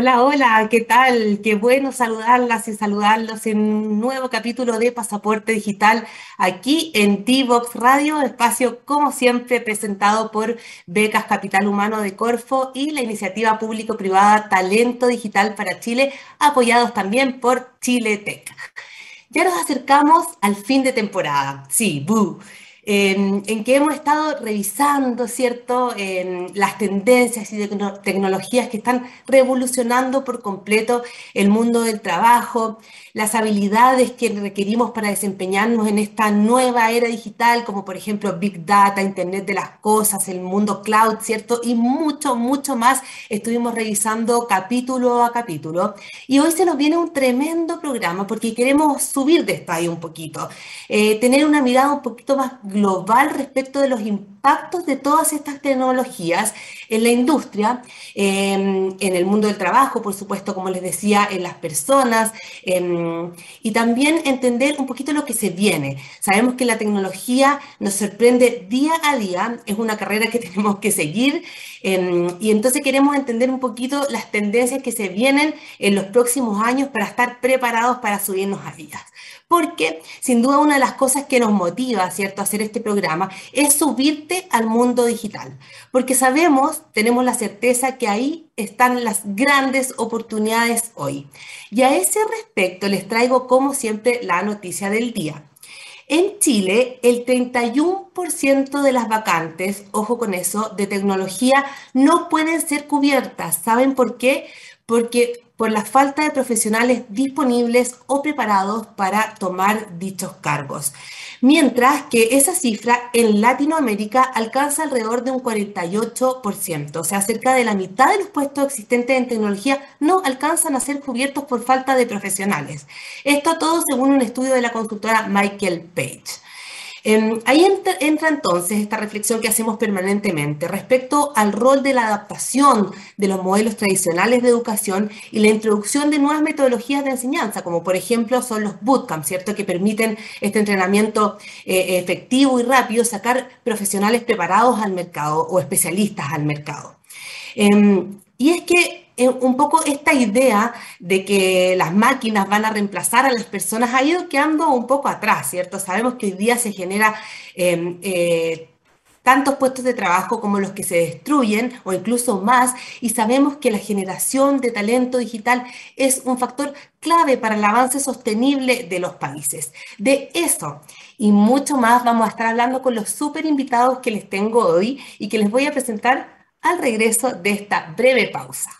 Hola, hola, ¿qué tal? Qué bueno saludarlas y saludarlos en un nuevo capítulo de Pasaporte Digital aquí en T-Box Radio, espacio como siempre presentado por Becas Capital Humano de Corfo y la iniciativa público-privada Talento Digital para Chile, apoyados también por Chile Tech. Ya nos acercamos al fin de temporada. Sí, en, que hemos estado revisando, ¿cierto?, las tendencias y tecnologías que están revolucionando por completo el mundo del trabajo, las habilidades que requerimos para desempeñarnos en esta nueva era digital, como por ejemplo Big Data, Internet de las Cosas, el mundo cloud, ¿cierto? Y mucho, mucho más estuvimos revisando capítulo a capítulo. Y hoy se nos viene un tremendo programa porque queremos subir de estadio un poquito, eh, tener una mirada un poquito más global respecto de los impactos de todas estas tecnologías en la industria, en el mundo del trabajo, por supuesto, como les decía, en las personas, y también entender un poquito lo que se viene. Sabemos que la tecnología nos sorprende día a día, es una carrera que tenemos que seguir, y entonces queremos entender un poquito las tendencias que se vienen en los próximos años para estar preparados para subirnos a ellas porque sin duda una de las cosas que nos motiva, ¿cierto?, a hacer este programa es subirte al mundo digital, porque sabemos, tenemos la certeza que ahí están las grandes oportunidades hoy. Y a ese respecto les traigo, como siempre, la noticia del día. En Chile, el 31% de las vacantes, ojo con eso, de tecnología no pueden ser cubiertas. ¿Saben por qué? Porque por la falta de profesionales disponibles o preparados para tomar dichos cargos. Mientras que esa cifra en Latinoamérica alcanza alrededor de un 48%, o sea, cerca de la mitad de los puestos existentes en tecnología no alcanzan a ser cubiertos por falta de profesionales. Esto todo según un estudio de la consultora Michael Page. Em, ahí entra, entonces esta reflexión que hacemos permanentemente respecto al rol de la adaptación de los modelos tradicionales de educación y la introducción de nuevas metodologías de enseñanza, como por ejemplo son los bootcamps, ¿cierto? Que permiten este entrenamiento eh, efectivo y rápido, sacar profesionales preparados al mercado o especialistas al mercado. Em, y es que un poco esta idea de que las máquinas van a reemplazar a las personas ha ido quedando un poco atrás, ¿cierto? Sabemos que hoy día se genera em, eh, tantos puestos de trabajo como los que se destruyen o incluso más, y sabemos que la generación de talento digital es un factor clave para el avance sostenible de los países. De eso y mucho más vamos a estar hablando con los súper invitados que les tengo hoy y que les voy a presentar al regreso de esta breve pausa.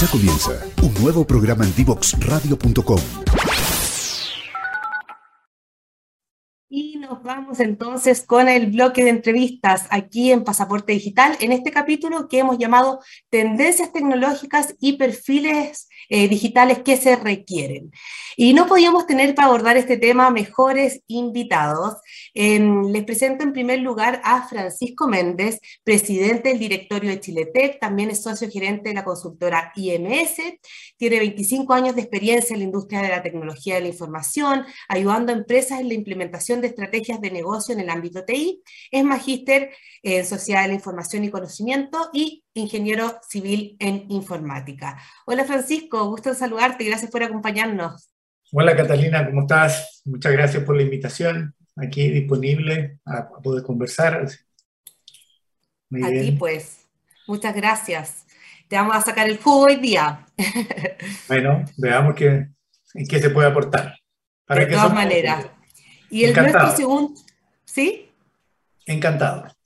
Ya comienza un nuevo programa en divoxradio.com. Y nos vamos entonces con el bloque de entrevistas aquí en Pasaporte Digital, en este capítulo que hemos llamado Tendencias tecnológicas y perfiles eh, digitales que se requieren. Y no podíamos tener para abordar este tema mejores invitados. Em, les presento en primer lugar a Francisco Méndez, presidente del directorio de Chiletec, también es socio gerente de la consultora IMS, tiene 25 años de experiencia en la industria de la tecnología de la información, ayudando a empresas en la implementación de estrategias de negocio en el ámbito TI, es magíster en Sociedad de la Información y Conocimiento y ingeniero civil en informática. Hola Francisco, gusto en saludarte, gracias por acompañarnos. Hola Catalina, ¿cómo estás? Muchas gracias por la invitación. Aquí disponible a, poder conversar. Muy a ti pues, muchas gracias. Te vamos a sacar el jugo hoy día. bueno, veamos qué, en qué se puede aportar. de todas maneras. Y el nuestro segundo, ¿sí? Encantado.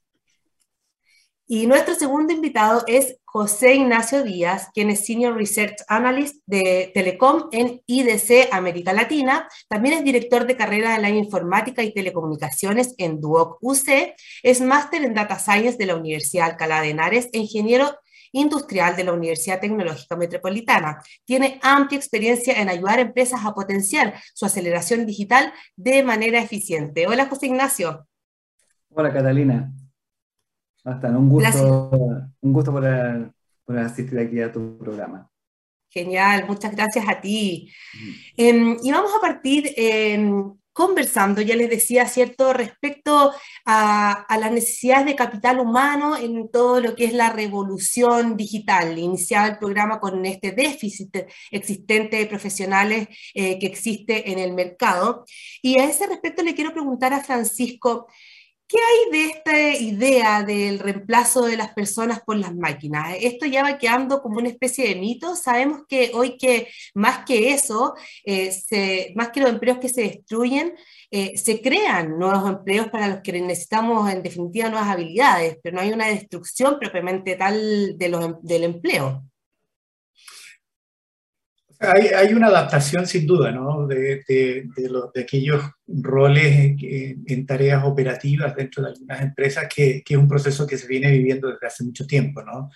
Y nuestro segundo invitado es José Ignacio Díaz, quien es Senior Research Analyst de Telecom en IDC América Latina. También es director de carrera de la Informática y Telecomunicaciones en Duoc UC. Es máster en Data Science de la Universidad Alcalá de Henares, ingeniero industrial de la Universidad Tecnológica Metropolitana. Tiene amplia experiencia en ayudar a empresas a potenciar su aceleración digital de manera eficiente. Hola, José Ignacio. Hola, Catalina. Hasta un gusto, un gusto por, por asistir aquí a tu programa. Genial, muchas gracias a ti. Em, y vamos a partir em, conversando, ya les decía, ¿cierto?, respecto a, las necesidades de capital humano en todo lo que es la revolución digital. Iniciaba el programa con este déficit existente de profesionales eh, que existe en el mercado. Y a ese respecto le quiero preguntar a Francisco, ¿Qué hay de esta idea del reemplazo de las personas por las máquinas? Esto ya va quedando como una especie de mito. Sabemos que hoy que más que eso, eh, más que los empleos que se destruyen, eh, se crean nuevos empleos para los que necesitamos en definitiva nuevas habilidades, pero no hay una destrucción propiamente tal de del empleo. Hay, una adaptación sin duda, ¿no? De, de, de, aquellos roles en, tareas operativas dentro de algunas empresas, que, que, es un proceso que se viene viviendo desde hace mucho tiempo, ¿no?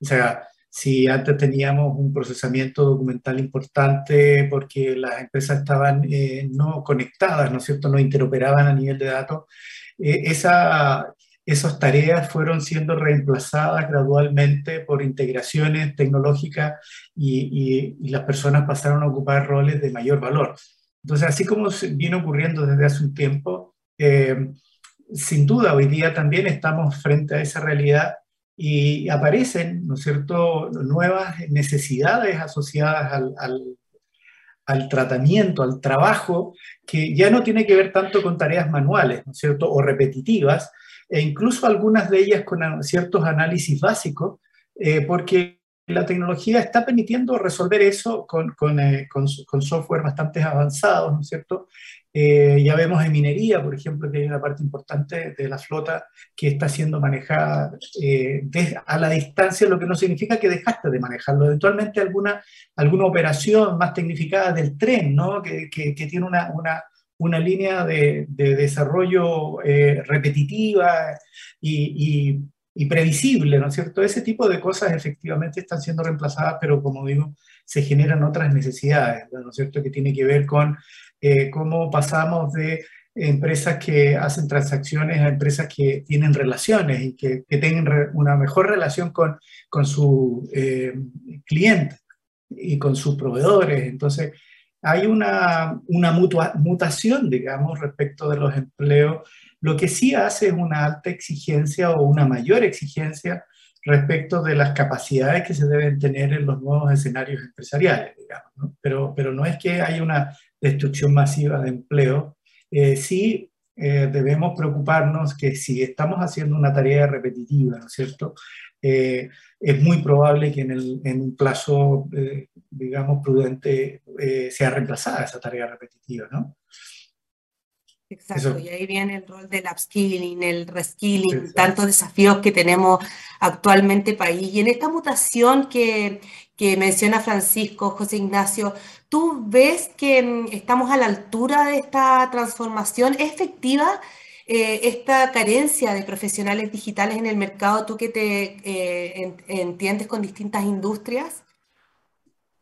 O sea, si antes teníamos un procesamiento documental importante porque las empresas estaban eh, no conectadas, ¿no es cierto?, no interoperaban a nivel de datos, eh, esa, esas tareas fueron siendo reemplazadas gradualmente por integraciones tecnológicas y, las personas pasaron a ocupar roles de mayor valor. Entonces, así como viene ocurriendo desde hace un tiempo, eh, sin duda hoy día también estamos frente a esa realidad y aparecen, ¿no es cierto?, nuevas necesidades asociadas al, al tratamiento, al trabajo, que ya no tiene que ver tanto con tareas manuales, ¿no es cierto?, o repetitivas, e incluso algunas de ellas con ciertos análisis básicos, eh, porque la tecnología está permitiendo resolver eso con, con, eh, con, software bastante avanzados, ¿no es cierto? Eh, ya vemos en minería, por ejemplo, que hay una parte importante de la flota que está siendo manejada a la distancia, lo que no significa que dejaste de manejarlo. Eventualmente alguna, alguna operación más tecnificada del tren, ¿no? que, que, que tiene una, una una línea de, desarrollo eh, repetitiva y, previsible, ¿no es cierto? Ese tipo de cosas efectivamente están siendo reemplazadas, pero como digo, se generan otras necesidades, ¿no es cierto? Que tiene que ver con eh, cómo pasamos de empresas que hacen transacciones a empresas que tienen relaciones y que, que tengan una mejor relación con, con su eh, cliente y con sus proveedores. Entonces, hay una, una mutación, digamos, respecto de los empleos. Lo que sí hace es una alta exigencia o una mayor exigencia respecto de las capacidades que se deben tener en los nuevos escenarios empresariales, digamos. ¿no? Pero, pero no es que haya una destrucción masiva de empleo, eh, sí eh, debemos preocuparnos que si estamos haciendo una tarea repetitiva, ¿no es cierto? Eh, es muy probable que en, el, en un plazo, eh, digamos, prudente eh, sea reemplazada esa tarea repetitiva, ¿no? Exacto, y ahí viene el rol del upskilling, el reskilling, tantos desafíos que tenemos actualmente país. Y en esta mutación que, que menciona Francisco, José Ignacio, ¿tú ves que mm, estamos a la altura de esta transformación efectiva? Eh, esta carencia de profesionales digitales en el mercado, tú que te eh, entiendes con distintas industrias?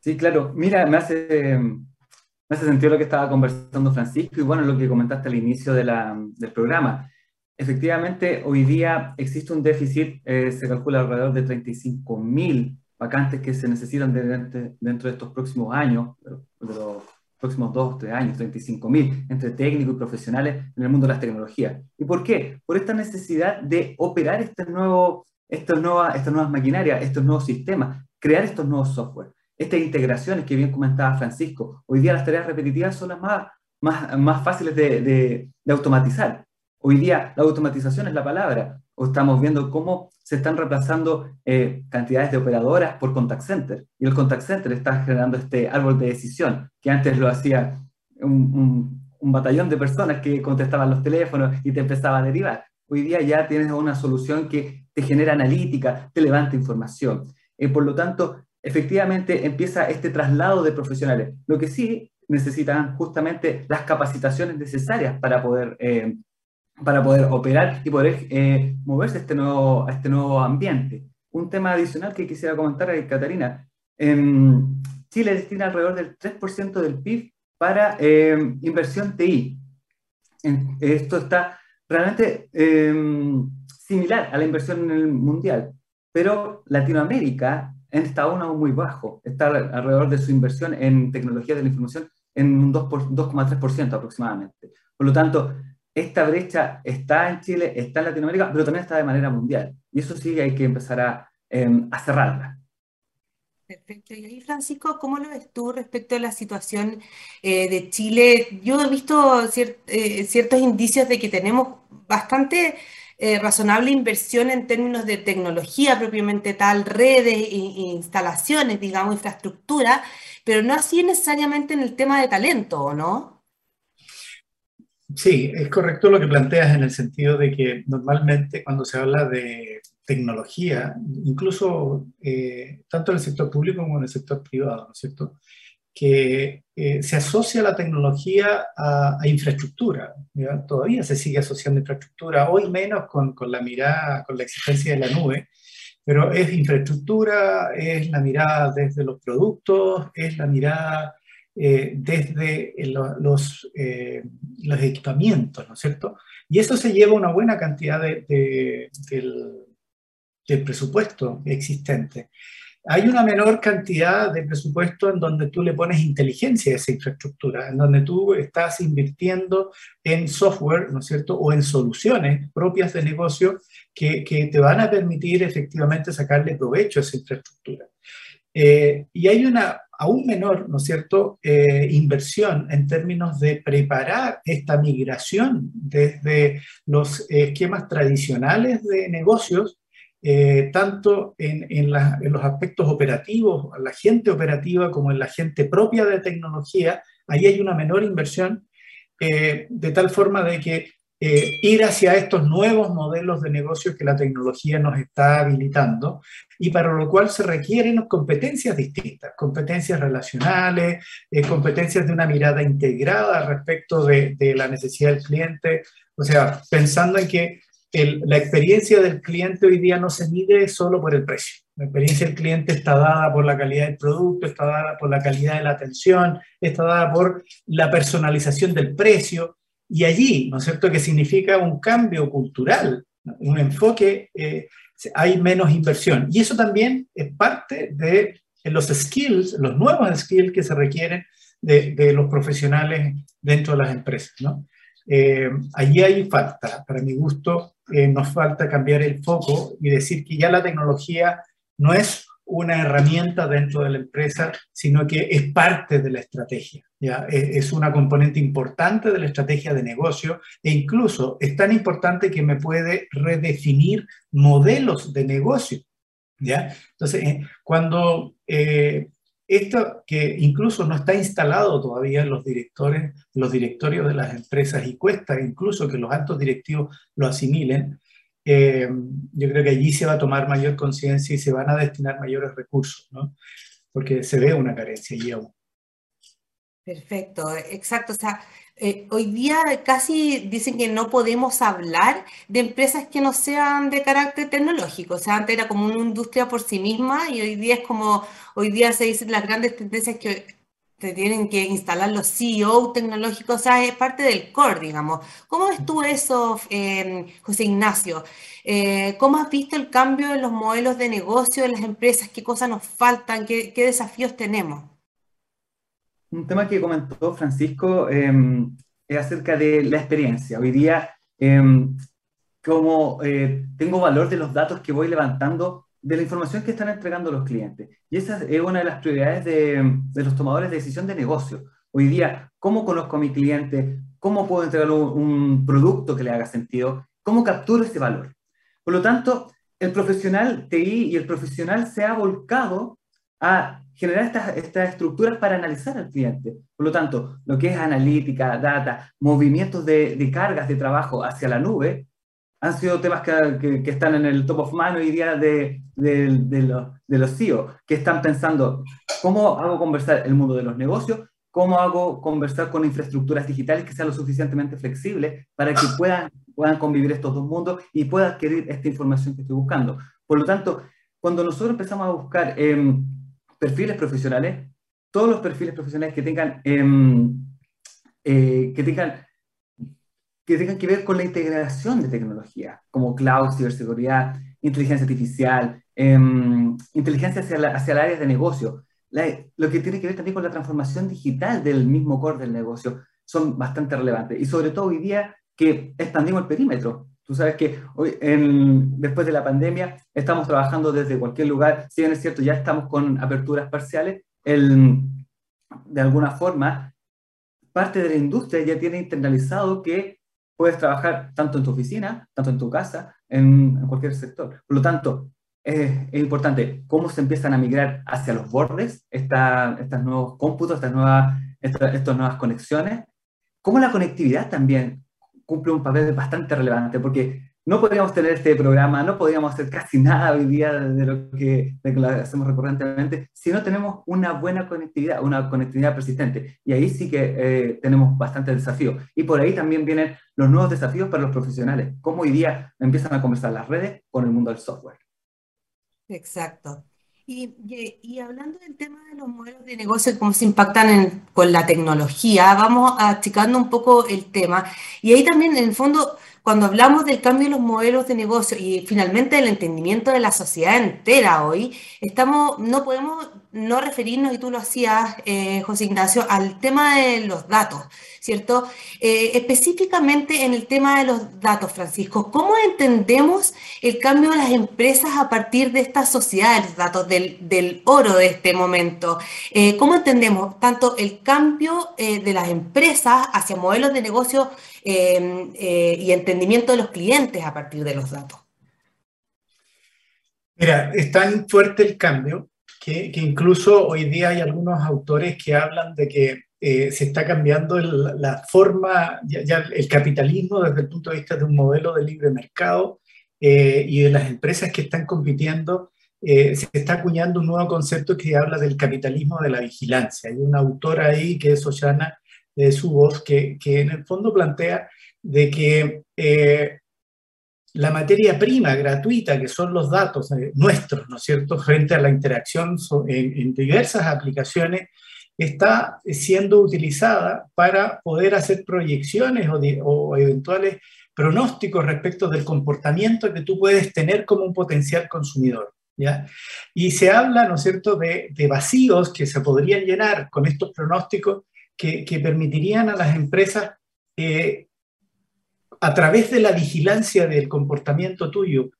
Sí, claro. Mira, me hace, me hace sentido lo que estaba conversando Francisco y bueno, lo que comentaste al inicio del programa. Efectivamente, hoy día existe un déficit, eh, se calcula alrededor de 35 mil vacantes que se necesitan de, dentro de estos próximos años, próximos dos, tres años, 35 mil, entre técnicos y profesionales en el mundo de las tecnologías. ¿Y por qué? Por esta necesidad de operar este nuevo, nuevas, estas nuevas maquinarias, estos nuevos sistemas, crear estos nuevos software. Estas integraciones que bien comentaba Francisco, hoy día las tareas repetitivas son las más, más, más fáciles de, de, de automatizar. Hoy día la automatización es la palabra. O estamos viendo cómo se están reemplazando eh, cantidades de operadoras por contact center. Y el contact center está generando este árbol de decisión, que antes lo hacía un, batallón de personas que contestaban los teléfonos y te empezaba a derivar. Hoy día ya tienes una solución que te genera analítica, te levanta información. Eh, por lo tanto, efectivamente empieza este traslado de profesionales. Lo que sí necesitan justamente las capacitaciones necesarias para poder eh, para poder operar y poder eh, moverse a este, nuevo, a este nuevo ambiente. un tema adicional que quisiera comentar, Catarina. Em, Chile destina alrededor del 3% del PIB para em, inversión TI. esto está realmente em, similar a la inversión en el mundial, pero Latinoamérica está aún muy bajo, está alrededor de su inversión en tecnología de la información en un 2,3% aproximadamente. Por lo tanto, esta brecha está en Chile, está en Latinoamérica, pero también está de manera mundial. Y eso sí hay que empezar a, em, cerrarla. Perfecto. Y ahí, Francisco, ¿cómo lo ves tú respecto a la situación eh, de Chile? Yo he visto eh, ciertos indicios de que tenemos bastante eh, razonable inversión en términos de tecnología propiamente tal, redes instalaciones, digamos, infraestructura, pero no así necesariamente en el tema de talento, ¿o no? Sí, es correcto lo que planteas en el sentido de que normalmente cuando se habla de tecnología, incluso eh, tanto en el sector público como en el sector privado, ¿no es cierto? Que eh, se asocia la tecnología a, infraestructura, todavía se sigue asociando infraestructura, hoy menos con, con, la mirada, con la existencia de la nube, pero es infraestructura, es la mirada desde los productos, es la mirada eh, desde los, los equipamientos, ¿no es cierto? Y eso se lleva una buena cantidad de, del, del presupuesto existente. Hay una menor cantidad de presupuesto en donde tú le pones inteligencia a esa infraestructura, en donde tú estás invirtiendo en software, ¿no es cierto?, o en soluciones propias de negocio que, que te van a permitir efectivamente sacarle provecho a esa infraestructura. Eh, y hay una aún menor, ¿no es cierto?, eh, inversión en términos de preparar esta migración desde los esquemas tradicionales de negocios eh, tanto en, los aspectos operativos, la gente operativa como en la gente propia de tecnología, ahí hay una menor inversión, de tal forma de que eh, ir hacia estos nuevos modelos de negocio que la tecnología nos está habilitando y para lo cual se requieren competencias distintas, competencias relacionales, competencias de una mirada integrada respecto de la necesidad del cliente, o sea, pensando en que la experiencia del cliente hoy día no se mide solo por el precio. La experiencia del cliente está dada por la calidad del producto, está dada por la calidad de la atención, está dada por la personalización del precio. Y allí, ¿no es cierto?, que significa un cambio cultural, un enfoque, eh, hay menos inversión. Y eso también es parte de los skills, los nuevos skills que se requieren de, de los profesionales dentro de las empresas, ¿no? Eh, allí hay falta, para mi gusto, eh, nos falta cambiar el foco y decir que ya la tecnología no es una herramienta dentro de la empresa, sino que es parte de la estrategia. ¿ya? Es una componente importante de la estrategia de negocio e incluso es tan importante que me puede redefinir modelos de negocio. ¿ya? Entonces, eh, cuando eh, esto que incluso no está instalado todavía en los directores, los directorios de las empresas y cuesta incluso que los altos directivos lo asimilen, eh, yo creo que allí se va a tomar mayor conciencia y se van a destinar mayores recursos, ¿no? Porque se ve una carencia allí aún. Perfecto, exacto. O sea, eh, hoy día casi dicen que no podemos hablar de empresas que no sean de carácter tecnológico. O sea, antes era como una industria por sí misma y hoy día es como, hoy día se dicen las grandes tendencias que se tienen que instalar los CEO tecnológicos, o sea, es parte del core, digamos. ¿Cómo ves tú eso, eh, José Ignacio? Eh, ¿Cómo has visto el cambio en los modelos de negocio de las empresas? ¿Qué cosas nos faltan? qué desafíos tenemos? un tema que comentó Francisco em, es acerca de la experiencia. Hoy día, em, como eh, tengo valor de los datos que voy levantando, de la información que están entregando los clientes. Y esa es una de las prioridades de, los tomadores de decisión de negocio. Hoy día, ¿cómo conozco a mi cliente? ¿Cómo puedo entregar un, un producto que le haga sentido? ¿Cómo capturo ese valor? Por lo tanto, el profesional TI y el profesional se ha volcado a generar estas, estas estructuras para analizar al cliente. Por lo tanto, lo que es analítica, data, movimientos de, de cargas de trabajo hacia la nube, han sido temas que, que, están en el top of mind hoy día de, de, de, los, de los CEO, que están pensando cómo hago conversar el mundo de los negocios, cómo hago conversar con infraestructuras digitales que sean lo suficientemente flexibles para que puedan, puedan convivir estos dos mundos y pueda adquirir esta información que estoy buscando. Por lo tanto, cuando nosotros empezamos a buscar em, perfiles profesionales, todos los perfiles profesionales que tengan, em, eh, que tengan que tengan que ver con la integración de tecnología, como cloud, ciberseguridad, inteligencia artificial, em, inteligencia hacia, hacia el área de negocio, lo que tiene que ver también con la transformación digital del mismo core del negocio, son bastante relevantes. Y sobre todo hoy día que expandimos el perímetro. Tú sabes que hoy, en, después de la pandemia, estamos trabajando desde cualquier lugar. Si bien es cierto, ya estamos con aperturas parciales, el, de alguna forma, parte de la industria ya tiene internalizado que puedes trabajar tanto en tu oficina, tanto en tu casa, en, en cualquier sector. Por lo tanto, es, es, importante cómo se empiezan a migrar hacia los bordes esta, estos nuevos cómputos, estas nuevas, estas nuevas conexiones, cómo la conectividad también cumple un papel bastante relevante, porque no podríamos tener este programa, no podríamos hacer casi nada hoy día de lo que, hacemos recurrentemente si no tenemos una buena conectividad, una conectividad persistente. Y ahí sí que eh, tenemos bastante desafío. Y por ahí también vienen los nuevos desafíos para los profesionales, cómo hoy día empiezan a conversar las redes con el mundo del software. Exacto. Y, y, hablando del tema de los modelos de negocio y cómo se impactan con la tecnología, vamos achicando un poco el tema. Y ahí también, en el fondo, cuando hablamos del cambio de los modelos de negocio y finalmente del entendimiento de la sociedad entera hoy, estamos, no podemos no referirnos, y tú lo hacías, eh, José Ignacio, al tema de los datos, ¿cierto? Eh, específicamente en el tema de los datos, Francisco, ¿cómo entendemos el cambio de las empresas a partir de esta sociedad de los datos, del, oro de este momento? Eh, ¿Cómo entendemos tanto el cambio de las empresas hacia modelos de negocio y entendimiento de los clientes a partir de los datos? Mira, es tan fuerte el cambio que, incluso hoy día hay algunos autores que hablan de que eh, se está cambiando la forma, ya, el capitalismo desde el punto de vista de un modelo de libre mercado eh, y de las empresas que están compitiendo, eh, se está acuñando un nuevo concepto que habla del capitalismo de la vigilancia. Hay un autor ahí que es Oshana de su voz que, que en el fondo plantea de que la materia prima gratuita, que son los datos eh, nuestros, ¿no es cierto?, frente a la interacción en, diversas aplicaciones, está siendo utilizada para poder hacer proyecciones o, eventuales pronósticos respecto del comportamiento que tú puedes tener como un potencial consumidor. ¿ya? Y se habla, ¿no es cierto?, de, vacíos que se podrían llenar con estos pronósticos que, permitirían a las empresas eh, a través de la vigilancia del comportamiento tuyo,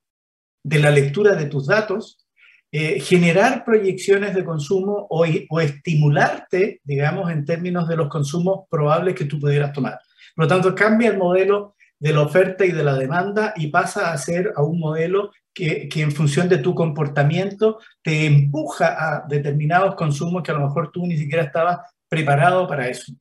de la lectura de tus datos, eh, generar proyecciones de consumo o, o, estimularte, digamos, en términos de los consumos probables que tú pudieras tomar. Por lo tanto, cambia el modelo de la oferta y de la demanda y pasa a ser a un modelo que, que, en función de tu comportamiento te empuja a determinados consumos que a lo mejor tú ni siquiera estabas preparado para eso.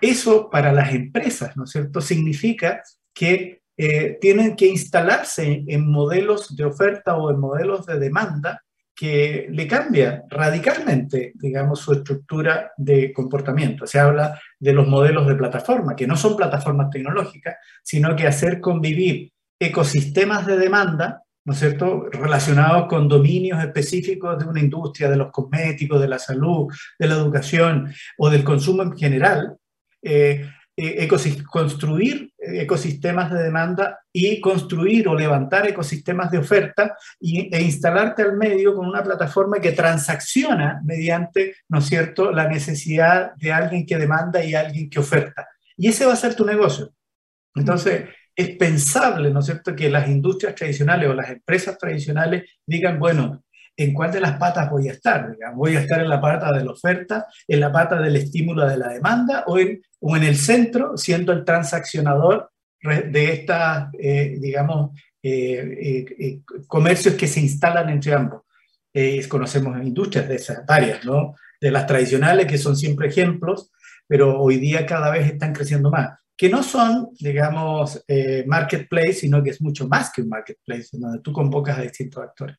Eso para las empresas, ¿no es cierto? Significa que eh, tienen que instalarse en modelos de oferta o en modelos de demanda que le cambia radicalmente, digamos, su estructura de comportamiento. Se habla de los modelos de plataforma, que no son plataformas tecnológicas, sino que hacer convivir ecosistemas de demanda, ¿no es cierto?, relacionados con dominios específicos de una industria, de los cosméticos, de la salud, de la educación o del consumo en general, eh, eh, construir ecosistemas de demanda y construir o levantar ecosistemas de oferta y, e instalarte al medio con una plataforma que transacciona mediante, ¿no es cierto?, la necesidad de alguien que demanda y alguien que oferta. Y ese va a ser tu negocio. Entonces, es pensable, ¿no es cierto?, que las industrias tradicionales o las empresas tradicionales digan, bueno, en cuál de las patas voy a estar. Voy a estar en la pata de la oferta, en la pata del estímulo de la demanda o en, o en el centro, siendo el transaccionador de estas, eh, digamos, eh, eh, comercios que se instalan entre ambos. conocemos industrias de esas varias, ¿no? De las tradicionales, que son siempre ejemplos, pero hoy día cada vez están creciendo más que no son, digamos, eh, marketplace, sino que es mucho más que un marketplace, donde tú convocas a distintos actores.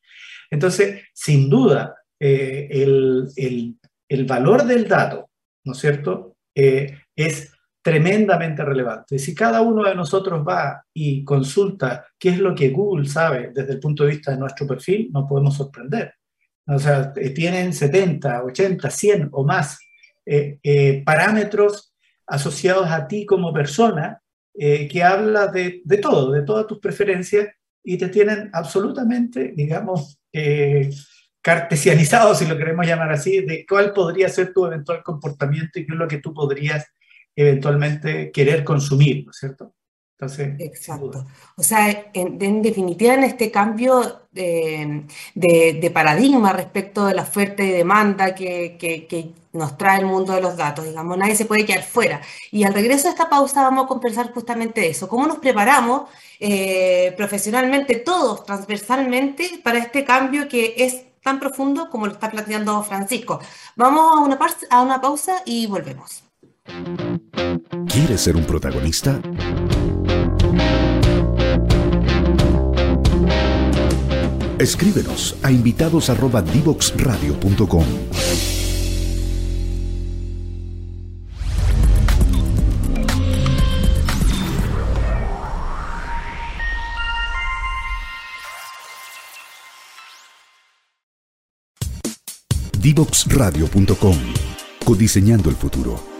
Entonces, sin duda, eh, el, el, el, valor del dato, ¿no es cierto?, eh, es tremendamente relevante. Si cada uno de nosotros va y consulta qué es lo que Google sabe desde el punto de vista de nuestro perfil, nos podemos sorprender. O sea, eh, tienen 70, 80, 100 o más eh, eh, parámetros asociados a ti como persona que habla de, de, todo, de todas tus preferencias y te tienen absolutamente, digamos, cartesianizado, si lo queremos llamar así, de cuál podría ser tu eventual comportamiento y qué es lo que tú podrías eventualmente querer consumir, ¿no es cierto? Entonces, Exacto. O sea, en, definitiva, en este cambio de, de, paradigma respecto de la oferta y demanda que, que, nos trae el mundo de los datos, digamos, nadie se puede quedar fuera. Y al regreso de esta pausa vamos a conversar justamente de eso, cómo nos preparamos eh, profesionalmente, todos, transversalmente, para este cambio que es tan profundo como lo está planteando Francisco. Vamos a una, a una pausa y volvemos. ¿Quieres ser un protagonista? Escríbenos a invitados@divoxradio.com. Divoxradio.com. Codiseñando el futuro.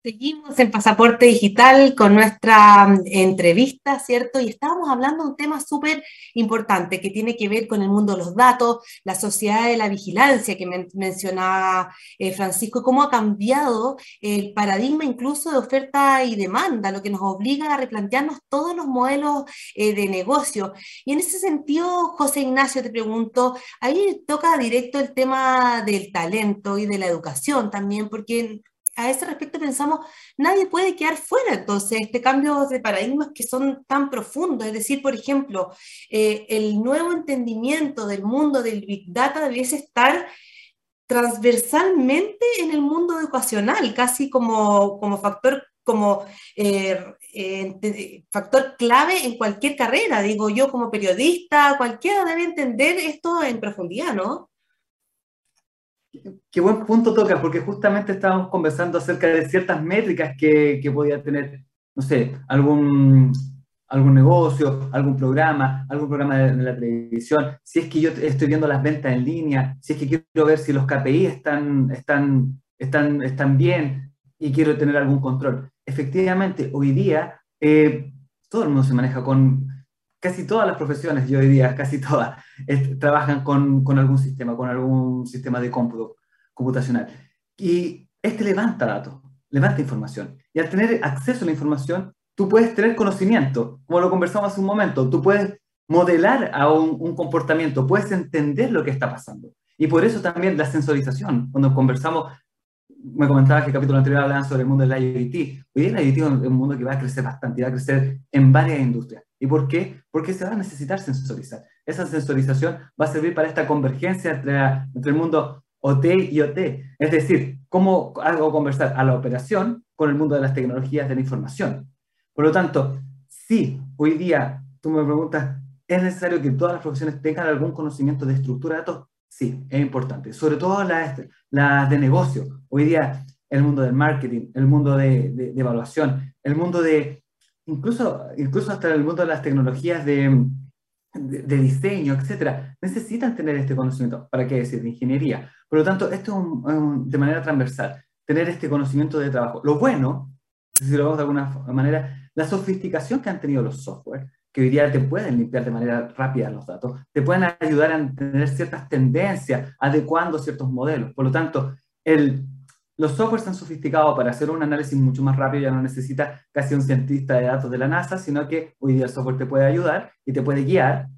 Seguimos en Pasaporte Digital con nuestra mm, entrevista, ¿cierto? Y estábamos hablando de un tema súper importante que tiene que ver con el mundo de los datos, la sociedad de la vigilancia que mencionaba eh, Francisco, cómo ha cambiado el paradigma incluso de oferta y demanda, lo que nos obliga a replantearnos todos los modelos eh, de negocio. Y en ese sentido, José Ignacio, te pregunto, ahí toca directo el tema del talento y de la educación también, porque a ese respecto pensamos, nadie puede quedar fuera entonces este cambio de paradigmas que son tan profundos. Es decir, por ejemplo, eh, el nuevo entendimiento del mundo del Big Data debiese estar transversalmente en el mundo educacional, casi como, como factor como eh, eh, factor clave en cualquier carrera. Digo yo como periodista, cualquiera debe entender esto en profundidad, ¿no? Qué buen punto toca, porque justamente estábamos conversando acerca de ciertas métricas que, que podía tener, no sé, algún, algún negocio, algún programa, algún programa de, la televisión, si es que yo estoy viendo las ventas en línea, si es que quiero ver si los KPI están, están, están, están bien y quiero tener algún control. Efectivamente, hoy día eh, todo el mundo se maneja con casi todas las profesiones, yo diría casi todas, trabajan con, con, algún sistema, con algún sistema de cómputo computacional. Y este levanta datos, levanta información. Y al tener acceso a la información, tú puedes tener conocimiento, como lo conversamos hace un momento, tú puedes modelar a un, un comportamiento, puedes entender lo que está pasando. Y por eso también la sensorización, cuando conversamos me comentabas que el capítulo anterior hablaban sobre el mundo del IoT. Hoy día el IoT es un mundo que va a crecer bastante, va a crecer en varias industrias. ¿Y por qué? Porque se va a necesitar sensorizar. Esa sensorización va a servir para esta convergencia entre, entre el mundo OT y OT. Es decir, cómo hago conversar a la operación con el mundo de las tecnologías de la información. Por lo tanto, si hoy día tú me preguntas, ¿es necesario que todas las profesiones tengan algún conocimiento de estructura de datos? Sí, es importante. Sobre todo las, las de negocio. Hoy día el mundo del marketing, el mundo de, de, evaluación, el mundo de, incluso, incluso hasta el mundo de las tecnologías de, de, diseño, etcétera, necesitan tener este conocimiento. ¿Para qué decir? De ingeniería. Por lo tanto, esto es de manera transversal, tener este conocimiento de trabajo. Lo bueno, si lo vemos de alguna manera, la sofisticación que han tenido los software, que hoy día te pueden limpiar de manera rápida los datos, te pueden ayudar a tener ciertas tendencias, adecuando ciertos modelos. Por lo tanto, el, los softwares están sofisticados para hacer un análisis mucho más rápido, ya no necesita casi un cientista de datos de la NASA, sino que hoy día el software te puede ayudar y te puede guiar.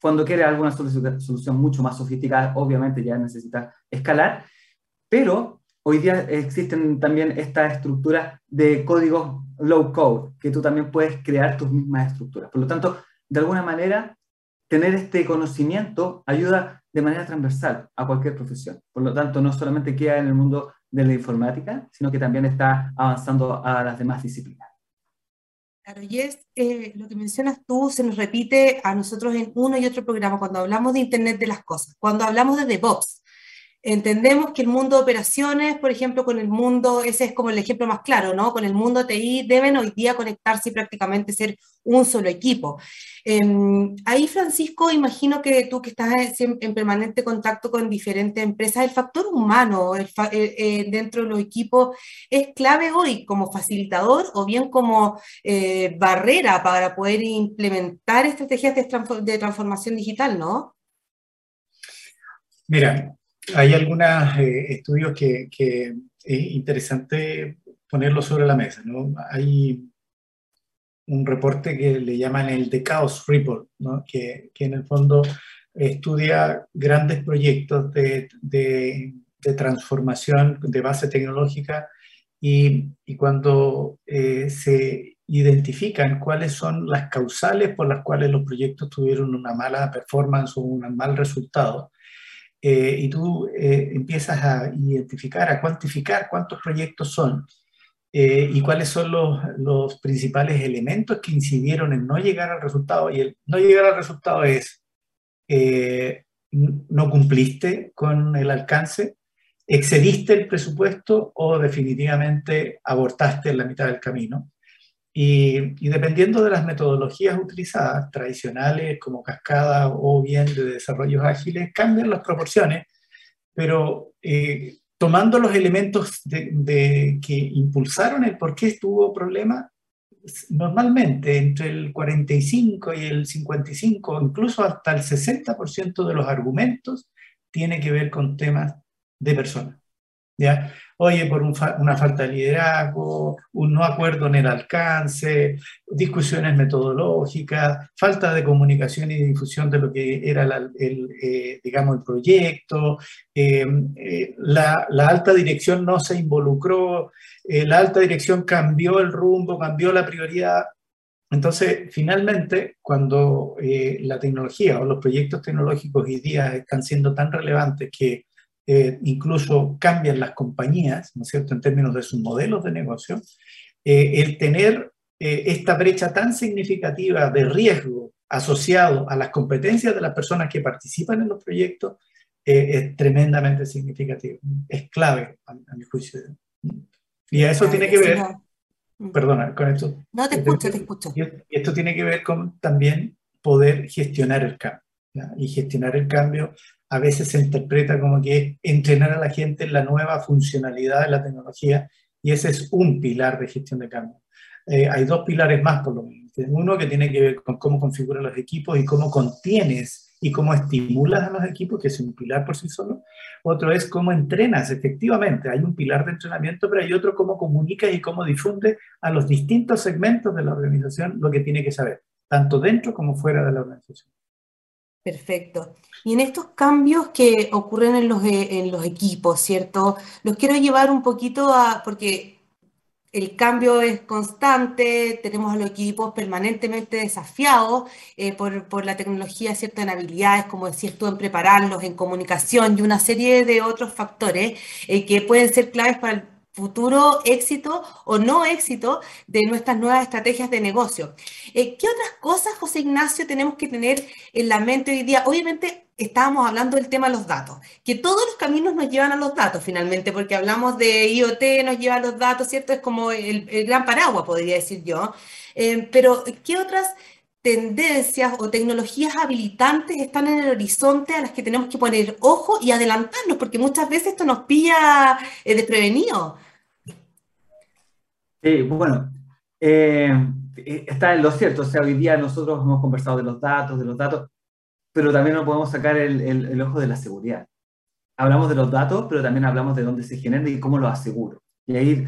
Cuando quieres alguna solución mucho más sofisticada, obviamente ya necesita escalar, pero hoy día existen también estas estructuras de código low code, que tú también puedes crear tus mismas estructuras. Por lo tanto, de alguna manera, tener este conocimiento ayuda de manera transversal a cualquier profesión. Por lo tanto, no solamente queda en el mundo de la informática, sino que también está avanzando a las demás disciplinas. Claro, y es eh, lo que mencionas tú, se nos repite a nosotros en uno y otro programa cuando hablamos de Internet de las Cosas, cuando hablamos de DevOps, Entendemos que el mundo de operaciones, por ejemplo, con el mundo, ese es como el ejemplo más claro, ¿no? Con el mundo TI deben hoy día conectarse y prácticamente ser un solo equipo. Em, ahí, Francisco, imagino que tú que estás en, permanente contacto con diferentes empresas, el factor humano eh, eh, dentro de los equipos es clave hoy como facilitador o bien como eh, barrera para poder implementar estrategias de, de transformación digital, ¿no? Mira, hay algunos eh, estudios que, que, es interesante ponerlo sobre la mesa. ¿no? Hay un reporte que le llaman el The Chaos Report, ¿no? que, que, en el fondo estudia grandes proyectos de, de, de transformación de base tecnológica y, y cuando eh, se identifican cuáles son las causales por las cuales los proyectos tuvieron una mala performance o un mal resultado, eh, y tú eh, empiezas a identificar, a cuantificar cuántos proyectos son eh, y cuáles son los, los, principales elementos que incidieron en no llegar al resultado. Y el no llegar al resultado es, no cumpliste con el alcance, excediste el presupuesto o definitivamente abortaste en la mitad del camino. Y, dependiendo de las metodologías utilizadas, tradicionales como cascada o bien de desarrollos ágiles, cambian las proporciones, pero eh, tomando los elementos de, que impulsaron el por qué estuvo problema, normalmente entre el 45 y el 55, incluso hasta el 60% de los argumentos, tiene que ver con temas de personas. ¿Ya? Oye, por una falta de liderazgo, un no acuerdo en el alcance, discusiones metodológicas, falta de comunicación y difusión de lo que era el, eh, digamos, el proyecto, eh, eh, la, la, alta dirección no se involucró, la alta dirección cambió el rumbo, cambió la prioridad. Entonces, finalmente, cuando la tecnología o los proyectos tecnológicos hoy día están siendo tan relevantes que eh, incluso cambian las compañías, ¿no es cierto?, en términos de sus modelos de negocio, eh, el tener eh, esta brecha tan significativa de riesgo asociado a las competencias de las personas que participan en los proyectos es tremendamente significativo, es clave a, mi juicio. Y a eso tiene que ver, perdona, con esto. No, te escucho, te escucho. Y esto tiene que ver con también poder gestionar el cambio. Y gestionar el cambio a veces se interpreta como que entrenar a la gente en la nueva funcionalidad de la tecnología y ese es un pilar de gestión de cambio. Eh, hay dos pilares más por lo menos. Uno que tiene que ver con cómo configurar los equipos y cómo contienes y cómo estimulas a los equipos, que es un pilar por sí solo. Otro es cómo entrenas, efectivamente. Hay un pilar de entrenamiento, pero hay otro cómo comunicas y cómo difunde a los distintos segmentos de la organización lo que tiene que saber, tanto dentro como fuera de la organización. Perfecto. Y en estos cambios que ocurren en los, en los equipos, ¿cierto? Los quiero llevar un poquito a, porque el cambio es constante, tenemos a los equipos permanentemente desafiados eh, por, por, la tecnología, ¿cierto? En habilidades, como decías tú, en prepararlos, en comunicación y una serie de otros factores eh, que pueden ser claves para el futuro éxito o no éxito de nuestras nuevas estrategias de negocio. Eh, ¿Qué otras cosas, José Ignacio, tenemos que tener en la mente hoy día? Obviamente estábamos hablando del tema de los datos, que todos los caminos nos llevan a los datos finalmente, porque hablamos de IoT, nos lleva a los datos, ¿cierto? Es como el, gran paraguas, podría decir yo. Eh, pero, ¿qué otras tendencias o tecnologías habilitantes están en el horizonte a las que tenemos que poner ojo y adelantarnos, porque muchas veces esto nos pilla eh, desprevenido. Sí, bueno, eh, está en lo cierto, o sea, hoy día nosotros hemos conversado de los datos, de los datos, pero también no podemos sacar el, el, ojo de la seguridad. Hablamos de los datos, pero también hablamos de dónde se generan y cómo los aseguro. Y ahí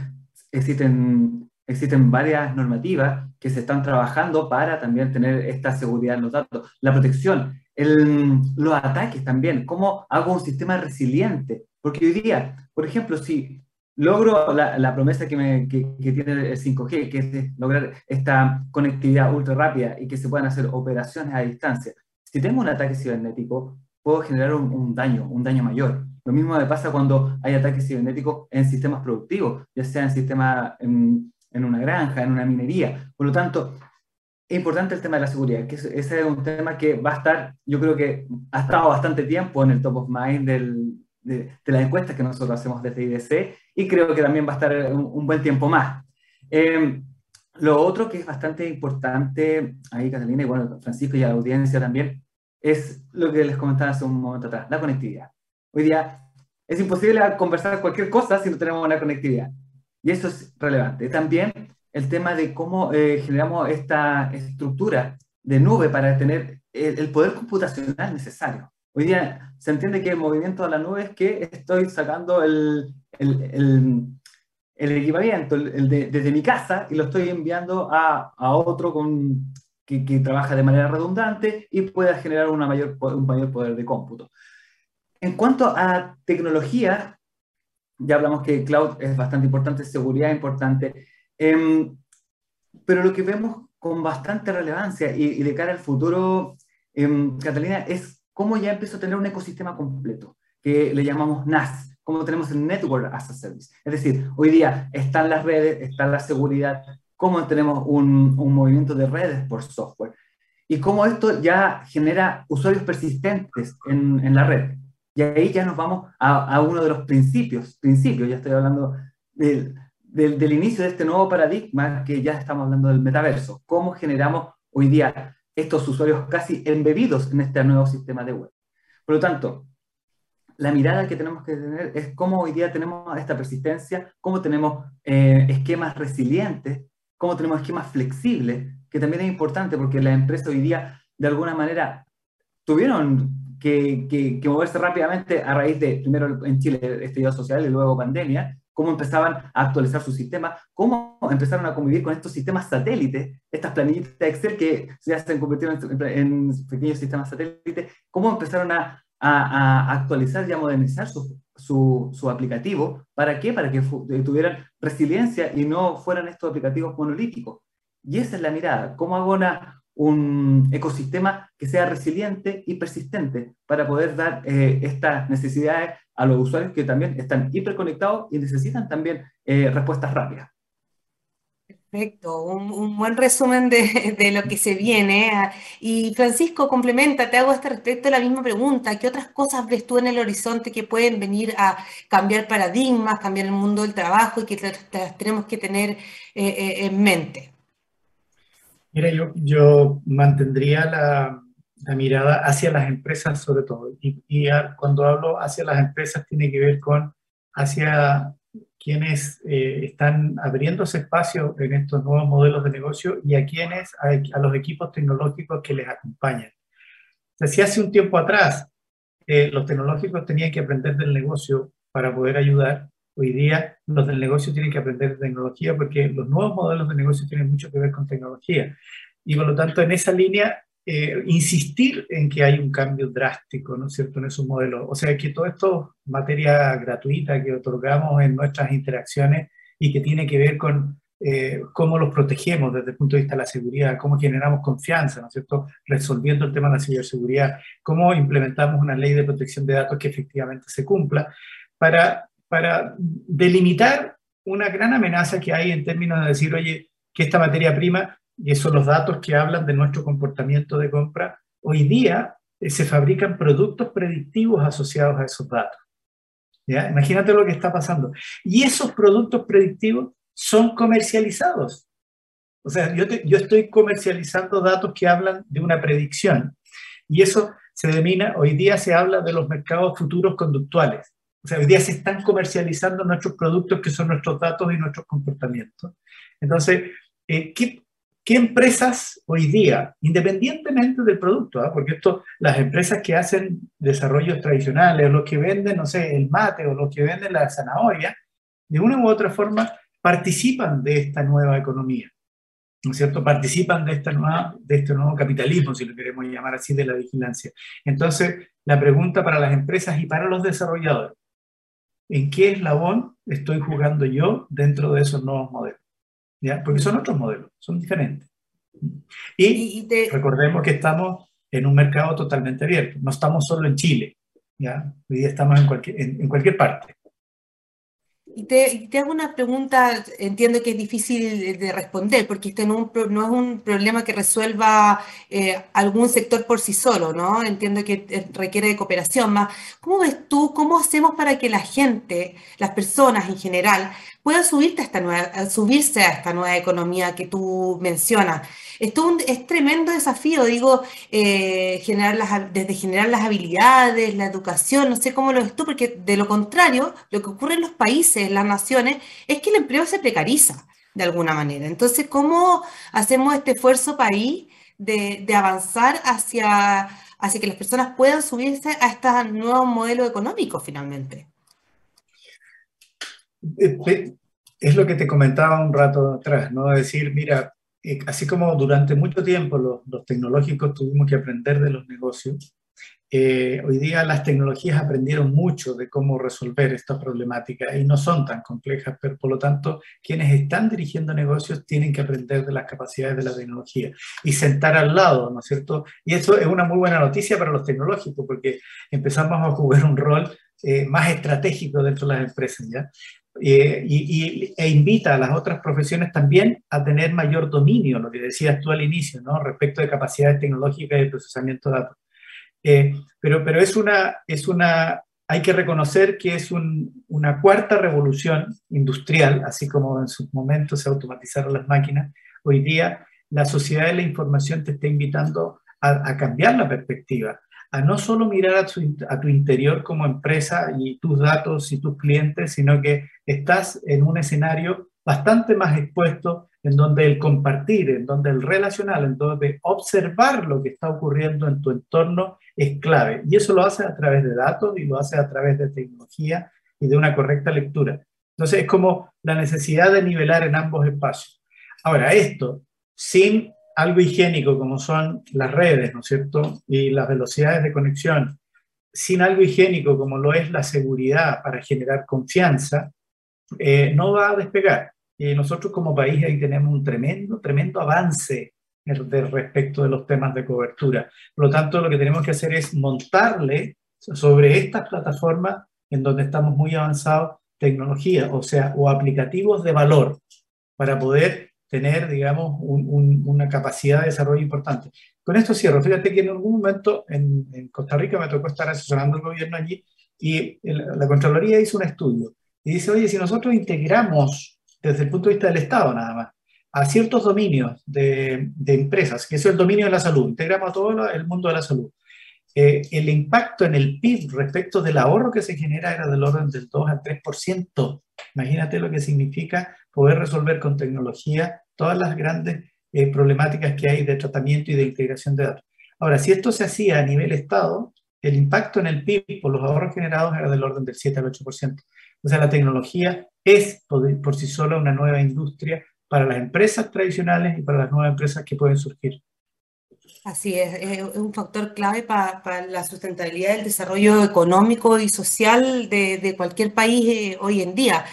existen, existen varias normativas que se están trabajando para también tener esta seguridad en los datos. La protección, el, los ataques también, cómo hago un sistema resiliente. Porque hoy día, por ejemplo, si logro la, la promesa que, me, que, tiene el 5G, que es lograr esta conectividad ultra rápida y que se puedan hacer operaciones a distancia. Si tengo un ataque cibernético, puedo generar un, daño, un daño mayor. Lo mismo me pasa cuando hay ataques cibernéticos en sistemas productivos, ya sea en sistemas en, en, una granja, en una minería. Por lo tanto, es importante el tema de la seguridad, que ese es un tema que va a estar, yo creo que ha estado bastante tiempo en el top of mind del, de, las encuestas que nosotros hacemos desde IDC y creo que también va a estar un, buen tiempo más. Em, lo otro que es bastante importante, ahí Catalina y bueno, Francisco y la audiencia también, es lo que les comentaba hace un momento atrás, la conectividad. Hoy día es imposible conversar cualquier cosa si no tenemos una conectividad. Y eso es relevante. También el tema de cómo eh, generamos esta estructura de nube para tener el, poder computacional necesario. Hoy día se entiende que el movimiento de la nube es que estoy sacando el, el, equipamiento desde mi casa y lo estoy enviando a, otro con, que, trabaja de manera redundante y pueda generar una mayor, un mayor poder de cómputo. En cuanto a tecnología, ya hablamos que cloud es bastante importante, seguridad importante, em, pero lo que vemos con bastante relevancia y, de cara al futuro, em, Catalina, es cómo ya empezó a tener un ecosistema completo, que le llamamos NAS, como tenemos el Network as a Service. Es decir, hoy día están las redes, está la seguridad, cómo tenemos un, un movimiento de redes por software y cómo esto ya genera usuarios persistentes en, en la red. Y ahí ya nos vamos a, uno de los principios, principios, ya estoy hablando del, del, inicio de este nuevo paradigma que ya estamos hablando del metaverso. ¿Cómo generamos hoy día estos usuarios casi embebidos en este nuevo sistema de web? Por lo tanto, la mirada que tenemos que tener es cómo hoy día tenemos esta persistencia, cómo tenemos eh, esquemas resilientes, cómo tenemos esquemas flexibles, que también es importante porque las empresas hoy día de alguna manera tuvieron que, moverse rápidamente a raíz de, primero en Chile, estallido social y luego pandemia, cómo empezaban a actualizar su sistema, cómo empezaron a convivir con estos sistemas satélites, estas planillitas de Excel que ya se han convertido en, pequeños sistemas satélites, cómo empezaron a, actualizar y a modernizar su, su, su, aplicativo. ¿Para qué? Para que tuvieran resiliencia y no fueran estos aplicativos monolíticos. Y esa es la mirada. ¿Cómo hago una, un ecosistema que sea resiliente y persistente para poder dar eh, estas necesidades a los usuarios que también están hiperconectados y necesitan también eh, respuestas rápidas. Perfecto, un, buen resumen de, lo que se viene. Y Francisco, complementa, te hago a este respecto la misma pregunta. ¿Qué otras cosas ves tú en el horizonte que pueden venir a cambiar paradigmas, cambiar el mundo del trabajo y que tenemos que tener eh, en mente? Mira, yo, yo mantendría la, la, mirada hacia las empresas sobre todo. Y, y cuando hablo hacia las empresas tiene que ver con hacia quienes eh, están abriéndose espacio en estos nuevos modelos de negocio y a quienes, a, los equipos tecnológicos que les acompañan. O sea, si hace un tiempo atrás eh, los tecnológicos tenían que aprender del negocio para poder ayudar, Hoy día los del negocio tienen que aprender de tecnología porque los nuevos modelos de negocio tienen mucho que ver con tecnología. Y por lo tanto, en esa línea, eh, insistir en que hay un cambio drástico, ¿no es cierto?, en esos modelos. O sea, que todo esto, materia gratuita que otorgamos en nuestras interacciones y que tiene que ver con eh, cómo los protegemos desde el punto de vista de la seguridad, cómo generamos confianza, ¿no es cierto?, resolviendo el tema de la ciberseguridad, cómo implementamos una ley de protección de datos que efectivamente se cumpla, para para delimitar una gran amenaza que hay en términos de decir, oye, que esta materia prima, y esos son los datos que hablan de nuestro comportamiento de compra, hoy día eh, se fabrican productos predictivos asociados a esos datos. ¿Ya? Imagínate lo que está pasando. Y esos productos predictivos son comercializados. O sea, yo, yo estoy comercializando datos que hablan de una predicción. Y eso se denomina, hoy día se habla de los mercados futuros conductuales. O sea, hoy día se están comercializando nuestros productos que son nuestros datos y nuestros comportamientos. Entonces, eh, ¿qué, ¿qué, empresas hoy día, independientemente del producto, ¿ah? porque esto, las empresas que hacen desarrollos tradicionales, los que venden, no sé, el mate o los que venden la zanahoria, de una u otra forma participan de esta nueva economía. ¿no es cierto? Participan de este nuevo capitalismo, si lo queremos llamar así, de la vigilancia. Entonces, la pregunta para las empresas y para los desarrolladores, en qué eslabón estoy jugando yo dentro de esos nuevos modelos. ¿ya? Porque son otros modelos, son diferentes. Y, recordemos que estamos en un mercado totalmente abierto, no estamos solo en Chile, ¿ya? hoy día estamos en cualquier, en, cualquier parte. Y te, hago una pregunta, entiendo que es difícil de responder, porque este no, es un problema que resuelva eh, algún sector por sí solo, ¿no? Entiendo que eh, requiere de cooperación más. ¿Cómo ves tú, cómo hacemos para que la gente, las personas en general, puedan subirte a esta nueva, subirse a esta nueva economía que tú mencionas? Esto es tremendo desafío, digo, eh, generar las, desde generar las habilidades, la educación, no sé cómo lo ves tú, porque de lo contrario, lo que ocurre en los países, las naciones, es que el empleo se precariza de alguna manera. Entonces, ¿cómo hacemos este esfuerzo país de, de avanzar hacia, hacia que las personas puedan subirse a este nuevo modelo económico finalmente? Eh, es lo que te comentaba un rato atrás, ¿no? Decir, mira, eh, así como durante mucho tiempo los, tecnológicos tuvimos que aprender de los negocios, eh, hoy día las tecnologías aprendieron mucho de cómo resolver estas problemáticas y no son tan complejas, pero por lo tanto quienes están dirigiendo negocios tienen que aprender de las capacidades de la tecnología y sentar al lado, ¿no es cierto? Y eso es una muy buena noticia para los tecnológicos porque empezamos a jugar un rol más estratégico dentro de las empresas, ¿ya? Eh, y, e invita a las otras profesiones también a tener mayor dominio, lo que decías tú al inicio, ¿no? respecto de capacidades tecnológicas y de procesamiento de datos. Eh, pero pero es, una, es una, hay que reconocer que es una cuarta revolución industrial, así como en sus momentos se automatizaron las máquinas. Hoy día la sociedad de la información te está invitando a, a cambiar la perspectiva, a no solo mirar a tu, a tu, interior como empresa y tus datos y tus clientes, sino que estás en un escenario bastante más expuesto en donde el compartir, en donde el relacional, en donde observar lo que está ocurriendo en tu entorno es clave. Y eso lo hace a través de datos y lo hace a través de tecnología y de una correcta lectura. Entonces es como la necesidad de nivelar en ambos espacios. Ahora, esto sin algo higiénico como son las redes, ¿no es cierto? Y las velocidades de conexión, sin algo higiénico como lo es la seguridad para generar confianza, eh, no va a despegar. Y nosotros como país ahí tenemos un tremendo, tremendo avance respecto de los temas de cobertura. Por lo tanto, lo que tenemos que hacer es montarle sobre estas plataformas en donde estamos muy avanzados tecnología, o sea, o aplicativos de valor para poder tener, digamos, una capacidad de desarrollo importante. Con esto cierro. Fíjate que en algún momento en, Costa Rica me tocó estar asesorando al gobierno allí y la Contraloría hizo un estudio y dice, oye, si nosotros integramos desde el punto de vista del Estado nada más a ciertos dominios de, empresas, que es el dominio de la salud, integramos a todo el mundo de la salud, eh, el impacto en el PIB respecto del ahorro que se genera era del orden del 2 al 3%. Imagínate lo que significa poder resolver con tecnología todas las grandes eh, problemáticas que hay de tratamiento y de integración de datos. Ahora, si esto se hacía a nivel Estado, el impacto en el PIB por los ahorros generados era del orden del 7 al 8%. O sea, la tecnología es por, sí sola una nueva industria para las empresas tradicionales y para las nuevas empresas que pueden surgir. Así es, es un factor clave para, la sustentabilidad del desarrollo económico y social de, cualquier país eh, hoy en día.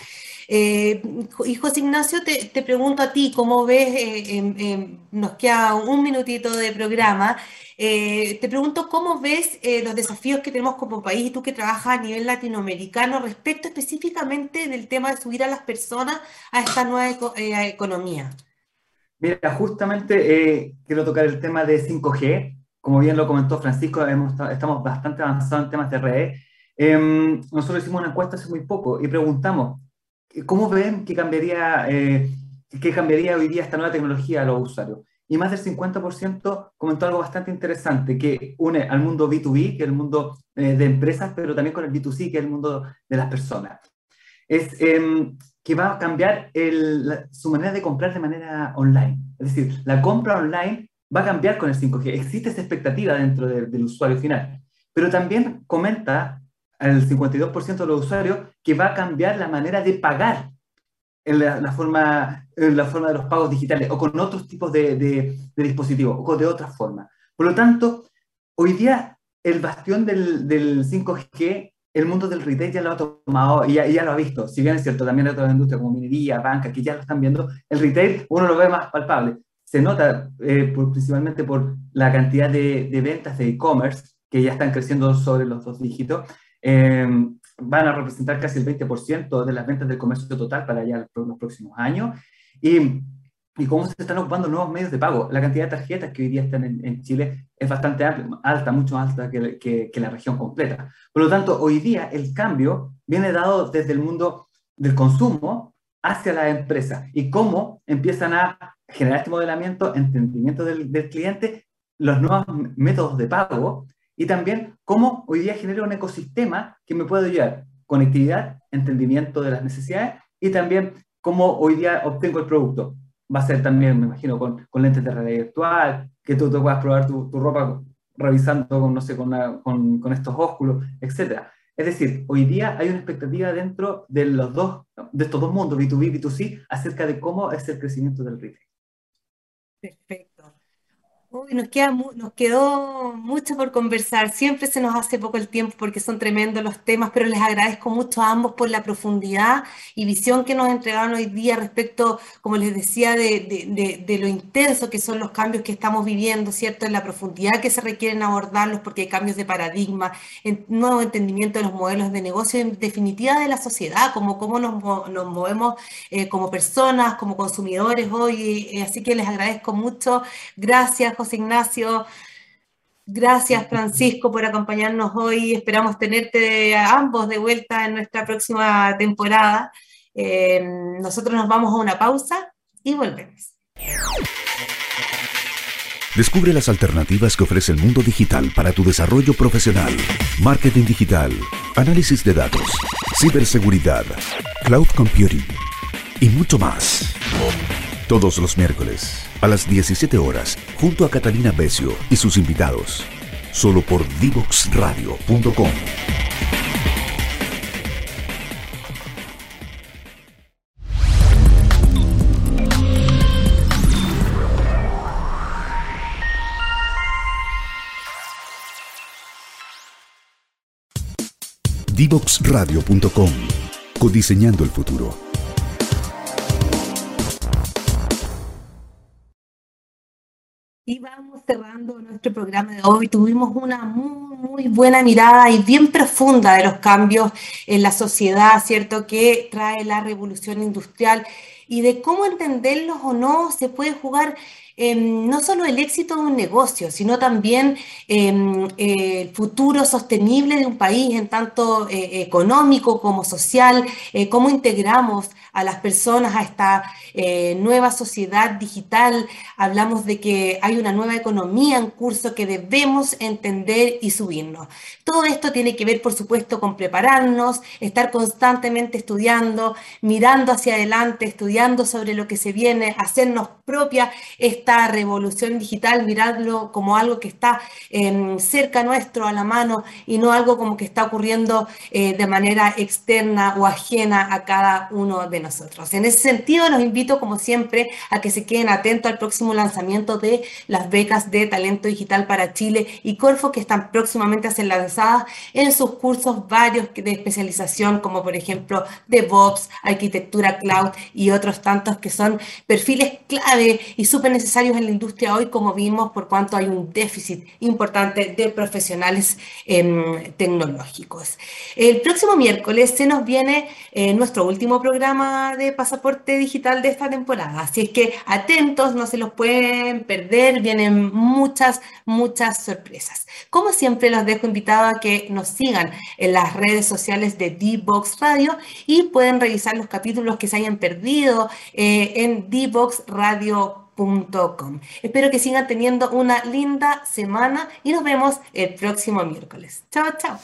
Eh, y José Ignacio, te, pregunto a ti, ¿cómo ves? Eh, nos queda un minutito de programa. Eh, te pregunto, ¿cómo ves los desafíos que tenemos como país y tú que trabajas a nivel latinoamericano respecto específicamente del tema de subir a las personas a esta nueva economía? Mira, justamente quiero tocar el tema de 5G. Como bien lo comentó Francisco, estamos bastante avanzados en temas de redes. Em, nosotros hicimos una encuesta hace muy poco y preguntamos, ¿Cómo ven que cambiaría, eh, que cambiaría hoy día esta nueva tecnología a los usuarios? Y más del 50% comentó algo bastante interesante que une al mundo B2B, que es el mundo eh, de empresas, pero también con el B2C, que es el mundo de las personas. Es em, que va a cambiar su manera de comprar de manera online. Es decir, la compra online va a cambiar con el 5G. Existe esa expectativa dentro del usuario final. Pero también comenta al 52% de los usuarios que va a cambiar la manera de pagar en la, forma, la forma de los pagos digitales o con otros tipos de, de, dispositivos o de otra forma. Por lo tanto, hoy día el bastión del, del 5G, el mundo del retail ya lo ha tomado y ya, lo ha visto. Si bien es cierto, también hay otras industrias como minería, banca, que ya lo están viendo, el retail uno lo ve más palpable. Se nota eh, principalmente por la cantidad de, de ventas de e-commerce que ya están creciendo sobre los dos dígitos, Em, van a representar casi el 20% de las ventas del comercio total para allá los próximos años. Y, y cómo se están ocupando nuevos medios de pago. La cantidad de tarjetas que hoy día están en, Chile es bastante alta, mucho más alta que, que, que la región completa. Por lo tanto, hoy día el cambio viene dado desde el mundo del consumo hacia la empresa y cómo empiezan a generar este modelamiento, entendimiento del, del cliente, los nuevos métodos de pago y también cómo hoy día genera un ecosistema que me puede ayudar. Conectividad, entendimiento de las necesidades y también cómo hoy día obtengo el producto. Va a ser también, me imagino, con, con lentes de realidad virtual, que tú te puedas probar tu, tu ropa revisando con, no sé, con, con, con estos ósculos, etc. Es decir, hoy día hay una expectativa dentro de, los dos, de estos dos mundos, B2B y B2C, acerca de cómo es el crecimiento del retail. Perfecto nos, queda, nos quedó mucho por conversar. Siempre se nos hace poco el tiempo porque son tremendos los temas, pero les agradezco mucho a ambos por la profundidad y visión que nos entregaron hoy día respecto, como les decía, de, de, lo intenso que son los cambios que estamos viviendo, ¿cierto? En la profundidad que se requieren abordarlos porque hay cambios de paradigma, en nuevo entendimiento de los modelos de negocio, en definitiva de la sociedad, como cómo nos, nos movemos eh, como personas, como consumidores hoy. Eh, así que les agradezco mucho. Gracias, Ignacio. Gracias, Francisco, por acompañarnos hoy. Esperamos tenerte a ambos de vuelta en nuestra próxima temporada. Eh, nosotros nos vamos a una pausa y volvemos. Descubre las alternativas que ofrece el mundo digital para tu desarrollo profesional. Marketing digital, análisis de datos, ciberseguridad, cloud computing y mucho más. Todos los miércoles a las 17 horas junto a Catalina Becio y sus invitados. Solo por divoxradio.com. Divoxradio.com. Codiseñando el futuro. Y vamos cerrando nuestro programa de hoy. Tuvimos una muy, muy buena mirada y bien profunda de los cambios en la sociedad, ¿cierto? Que trae la revolución industrial y de cómo entenderlos o no se puede jugar no solo el éxito de un negocio, sino también em, el futuro sostenible de un país en tanto eh, económico como social, eh, cómo integramos a las personas a esta eh, nueva sociedad digital. Hablamos de que hay una nueva economía en curso que debemos entender y subirnos. Todo esto tiene que ver, por supuesto, con prepararnos, estar constantemente estudiando, mirando hacia adelante, estudiando sobre lo que se viene, hacernos propia revolución digital, mirarlo como algo que está em, cerca nuestro, a la mano, y no algo como que está ocurriendo eh, de manera externa o ajena a cada uno de nosotros. En ese sentido, los invito, como siempre, a que se queden atentos al próximo lanzamiento de las becas de talento digital para Chile y Corfo, que están próximamente a ser lanzadas en sus cursos varios de especialización, como por ejemplo DevOps, arquitectura cloud y otros tantos que son perfiles clave y súper necesarios en la industria hoy, como vimos, por cuanto hay un déficit importante de profesionales em, tecnológicos. El próximo miércoles se nos viene eh, nuestro último programa de pasaporte digital de esta temporada, así es que atentos, no se los pueden perder, vienen muchas, muchas sorpresas. Como siempre, los dejo invitados a que nos sigan en las redes sociales de D-Box Radio y pueden revisar los capítulos que se hayan perdido eh, en Radio. Espero que sigan teniendo una linda semana y nos vemos el próximo miércoles. Chao, chao.